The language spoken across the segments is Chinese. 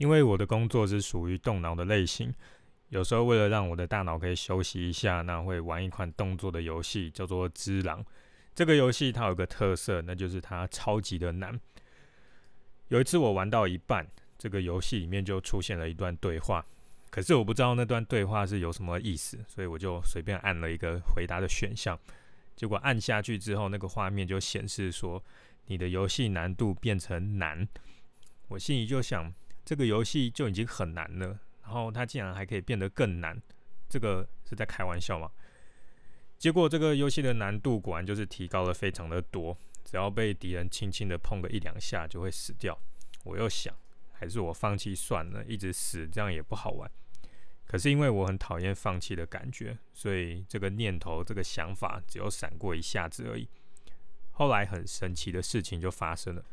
因为我的工作是属于动脑的类型，有时候为了让我的大脑可以休息一下，那会玩一款动作的游戏，叫做《只狼》。这个游戏它有个特色，那就是它超级的难。有一次我玩到一半，这个游戏里面就出现了一段对话，可是我不知道那段对话是有什么意思，所以我就随便按了一个回答的选项。结果按下去之后，那个画面就显示说你的游戏难度变成难。我心里就想，这个游戏就已经很难了，然后它竟然还可以变得更难，这个是在开玩笑吗？结果这个游戏的难度果然就是提高了非常的多，只要被敌人轻轻的碰个一两下就会死掉。我又想，还是我放弃算了，一直死这样也不好玩。可是因为我很讨厌放弃的感觉，所以这个念头、这个想法只有闪过一下子而已。后来很神奇的事情就发生了，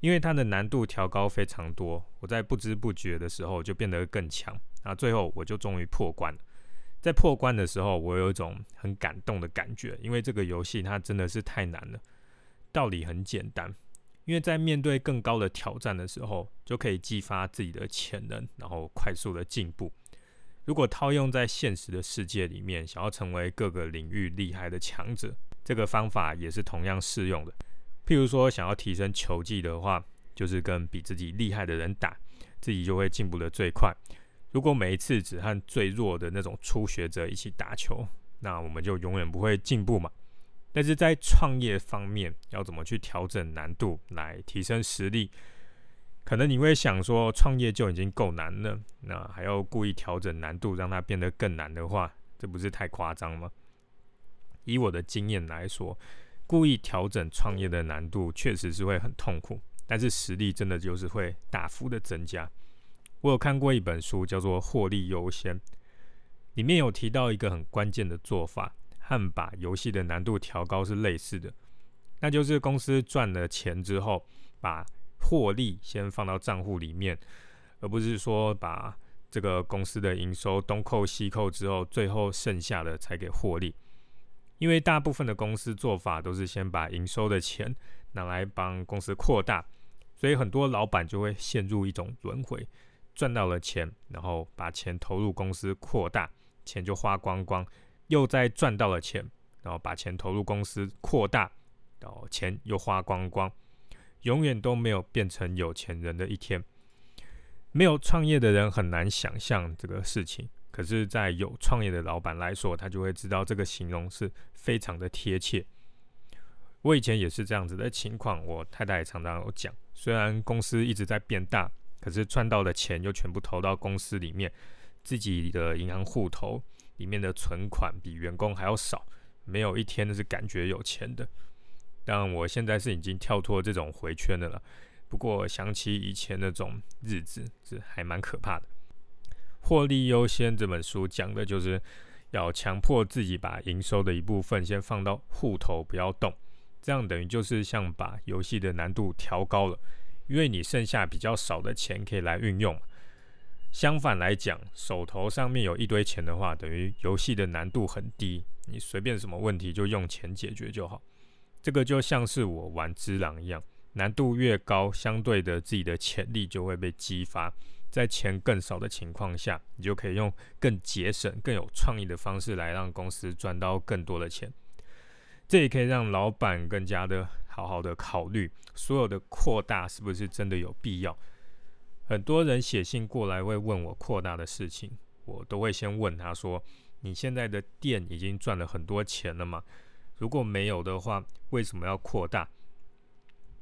因为它的难度调高非常多，我在不知不觉的时候就变得更强。那最后我就终于破关了。在破关的时候，我有一种很感动的感觉，因为这个游戏它真的是太难了。道理很简单，因为在面对更高的挑战的时候，就可以激发自己的潜能，然后快速的进步。如果套用在现实的世界里面，想要成为各个领域厉害的强者，这个方法也是同样适用的。譬如说，想要提升球技的话，就是跟比自己厉害的人打，自己就会进步的最快。如果每一次只和最弱的那种初学者一起打球，那我们就永远不会进步嘛。但是在创业方面，要怎么去调整难度来提升实力？可能你会想说，创业就已经够难了，那还要故意调整难度让它变得更难的话，这不是太夸张吗？以我的经验来说，故意调整创业的难度确实是会很痛苦，但是实力真的就是会大幅的增加。我有看过一本书，叫做《获利优先》，里面有提到一个很关键的做法，和把游戏的难度调高是类似的，那就是公司赚了钱之后，把获利先放到账户里面，而不是说把这个公司的营收东扣西扣之后，最后剩下的才给获利。因为大部分的公司做法都是先把营收的钱拿来帮公司扩大，所以很多老板就会陷入一种轮回。赚到了钱，然后把钱投入公司扩大，钱就花光光；又再赚到了钱，然后把钱投入公司扩大，然后钱又花光光，永远都没有变成有钱人的一天。没有创业的人很难想象这个事情，可是，在有创业的老板来说，他就会知道这个形容是非常的贴切。我以前也是这样子的情况，我太太也常常有讲，虽然公司一直在变大。可是赚到的钱又全部投到公司里面，自己的银行户头里面的存款比员工还要少，没有一天是感觉有钱的。但我现在是已经跳脱这种回圈的了。不过想起以前那种日子，是还蛮可怕的。获利优先这本书讲的就是要强迫自己把营收的一部分先放到户头，不要动，这样等于就是像把游戏的难度调高了。因为你剩下比较少的钱可以来运用，相反来讲，手头上面有一堆钱的话，等于游戏的难度很低，你随便什么问题就用钱解决就好。这个就像是我玩只狼一样，难度越高，相对的自己的潜力就会被激发。在钱更少的情况下，你就可以用更节省、更有创意的方式来让公司赚到更多的钱。这也可以让老板更加的。好好的考虑所有的扩大是不是真的有必要？很多人写信过来会问我扩大的事情，我都会先问他说：“你现在的店已经赚了很多钱了吗？如果没有的话，为什么要扩大？”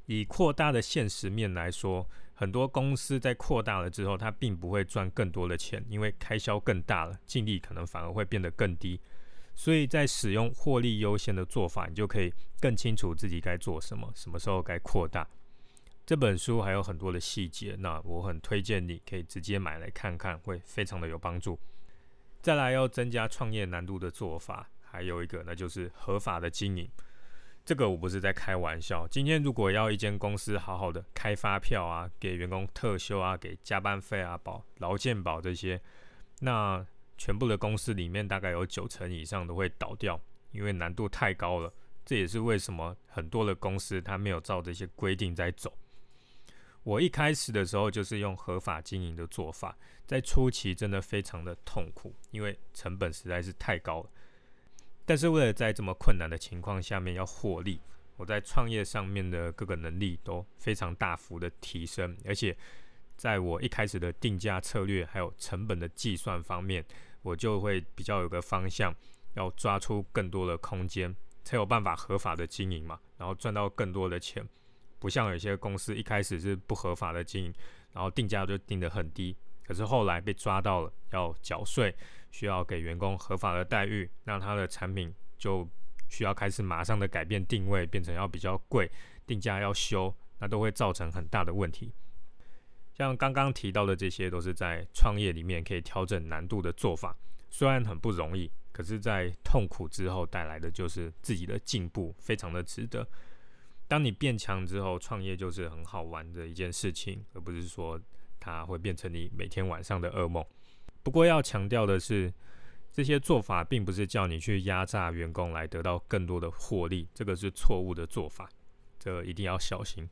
以扩大的现实面来说，很多公司在扩大了之后，它并不会赚更多的钱，因为开销更大了，净利可能反而会变得更低。所以在使用获利优先的做法，你就可以更清楚自己该做什么，什么时候该扩大。这本书还有很多的细节，那我很推荐你可以直接买来看看，会非常的有帮助。再来要增加创业难度的做法，还有一个那就是合法的经营。这个我不是在开玩笑。今天如果要一间公司好好的开发票啊，给员工特休啊，给加班费啊，保劳健保这些，那。全部的公司里面，大概有九成以上都会倒掉，因为难度太高了。这也是为什么很多的公司它没有照这些规定在走。我一开始的时候就是用合法经营的做法，在初期真的非常的痛苦，因为成本实在是太高了。但是为了在这么困难的情况下面要获利，我在创业上面的各个能力都非常大幅的提升，而且在我一开始的定价策略还有成本的计算方面，我就会比较有个方向，要抓出更多的空间，才有办法合法的经营嘛，然后赚到更多的钱。不像有些公司一开始是不合法的经营，然后定价就定得很低，可是后来被抓到了要缴税，需要给员工合法的待遇，那他的产品就需要开始马上的改变定位，变成要比较贵，定价要修，那都会造成很大的问题。像刚刚提到的这些，都是在创业里面可以调整难度的做法，虽然很不容易，可是，在痛苦之后带来的就是自己的进步，非常的值得。当你变强之后，创业就是很好玩的一件事情，而不是说啊会变成你每天晚上的噩梦。不过要强调的是，这些做法并不是叫你去压榨员工来得到更多的获利，这个是错误的做法，这一定要小心。